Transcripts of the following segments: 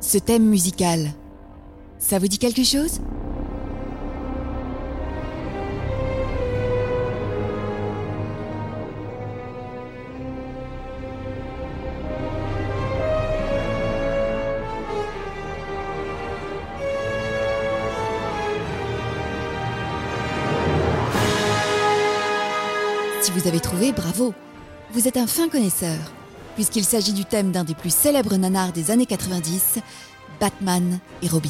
Ce thème musical, ça vous dit quelque chose? Si vous avez trouvé, bravo. Vous êtes un fin connaisseur, puisqu'il s'agit du thème d'un des plus célèbres nanars des années 90, Batman et Robin.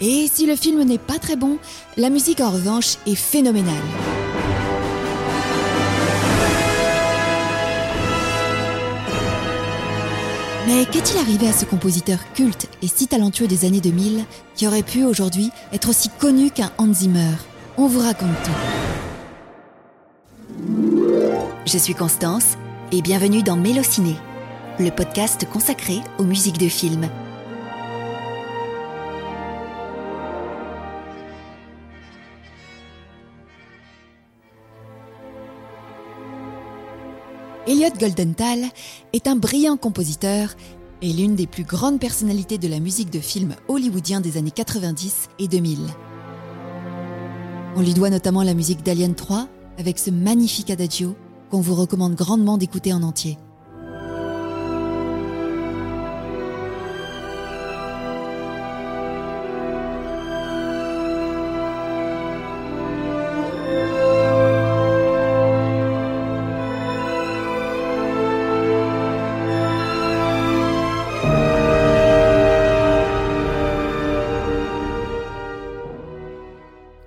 Et si le film n'est pas très bon, la musique en revanche est phénoménale. Mais qu'est-il arrivé à ce compositeur culte et si talentueux des années 2000 qui aurait pu aujourd'hui être aussi connu qu'un Hans Zimmer? On vous raconte tout. Je suis Constance et bienvenue dans Mélociné, le podcast consacré aux musiques de films. Elliot Goldenthal est un brillant compositeur et l'une des plus grandes personnalités de la musique de film hollywoodien des années 90 et 2000. On lui doit notamment la musique d'Alien 3 avec ce magnifique adagio qu'on vous recommande grandement d'écouter en entier.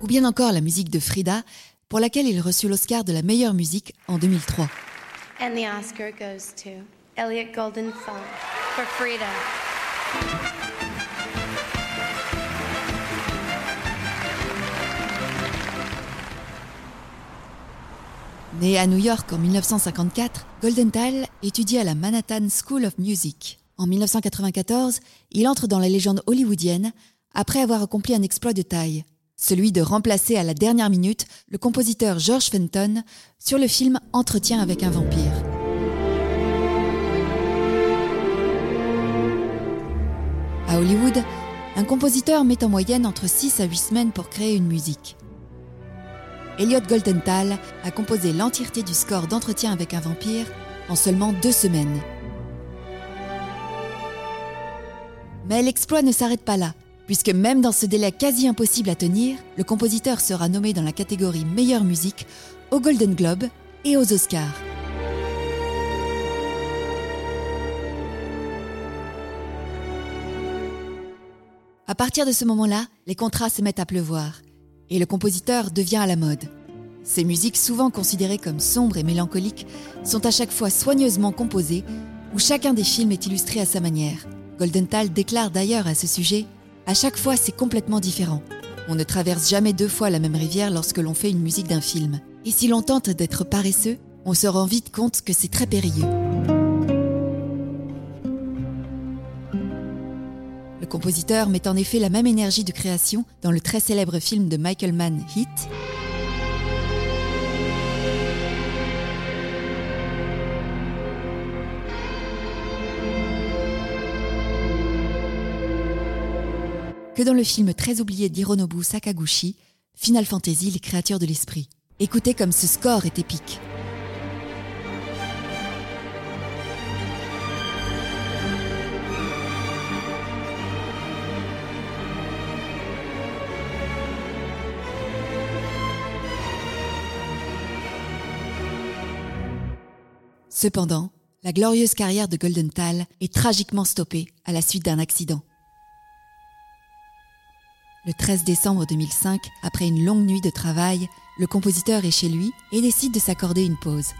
Ou bien encore la musique de Frida, pour laquelle il reçut l'Oscar de la meilleure musique en 2003. And the Oscar goes to Elliot Goldenthal for Frida. Né à New York en 1954, Goldenthal étudie à la Manhattan School of Music. En 1994, il entre dans la légende hollywoodienne après avoir accompli un exploit de taille, celui de remplacer à la dernière minute le compositeur George Fenton sur le film Entretien avec un vampire. À Hollywood, un compositeur met en moyenne entre 6 à 8 semaines pour créer une musique. Elliot Goldenthal a composé l'entièreté du score d'Entretien avec un vampire en seulement deux semaines. Mais l'exploit ne s'arrête pas là, puisque même dans ce délai quasi impossible à tenir, le compositeur sera nommé dans la catégorie meilleure musique aux Golden Globe et aux Oscars. À partir de ce moment-là, les contrats se mettent à pleuvoir et le compositeur devient à la mode. Ses musiques, souvent considérées comme sombres et mélancoliques, sont à chaque fois soigneusement composées, où chacun des films est illustré à sa manière. Goldenthal déclare d'ailleurs à ce sujet À chaque fois, c'est complètement différent. On ne traverse jamais deux fois la même rivière lorsque l'on fait une musique d'un film. Et si l'on tente d'être paresseux, on se rend vite compte que c'est très périlleux. Le compositeur met en effet la même énergie de création dans le très célèbre film de Michael Mann, Hit, que dans le film très oublié d'Hironobu Sakaguchi, Final Fantasy, les créatures de l'esprit. Écoutez comme ce score est épique. Cependant, la glorieuse carrière de Goldenthal est tragiquement stoppée à la suite d'un accident. Le 13 décembre 2005, après une longue nuit de travail, le compositeur est chez lui et décide de s'accorder une pause.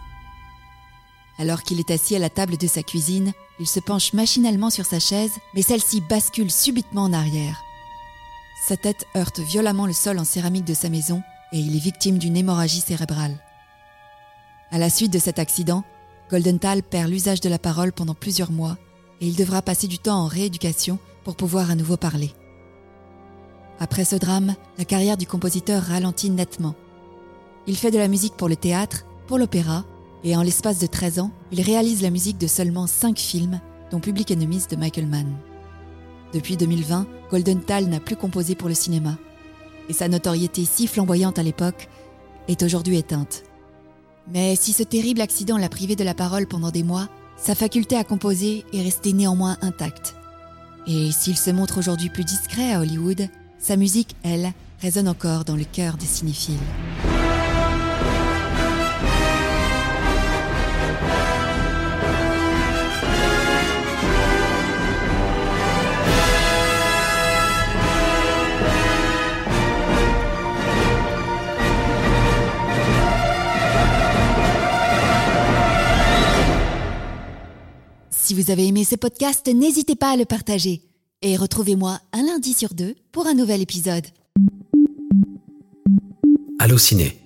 Alors qu'il est assis à la table de sa cuisine, il se penche machinalement sur sa chaise, mais celle-ci bascule subitement en arrière. Sa tête heurte violemment le sol en céramique de sa maison et il est victime d'une hémorragie cérébrale. À la suite de cet accident, Goldenthal perd l'usage de la parole pendant plusieurs mois et il devra passer du temps en rééducation pour pouvoir à nouveau parler. Après ce drame, la carrière du compositeur ralentit nettement. Il fait de la musique pour le théâtre, pour l'opéra, et en l'espace de 13 ans, il réalise la musique de seulement 5 films, dont Public Enemies de Michael Mann. Depuis 2020, Goldenthal n'a plus composé pour le cinéma. Et sa notoriété si flamboyante à l'époque est aujourd'hui éteinte. Mais si ce terrible accident l'a privé de la parole pendant des mois, sa faculté à composer est restée néanmoins intacte. Et s'il se montre aujourd'hui plus discret à Hollywood, sa musique, elle, résonne encore dans le cœur des cinéphiles. Si vous avez aimé ce podcast, n'hésitez pas à le partager. Et retrouvez-moi un lundi sur deux pour un nouvel épisode. Allô Ciné,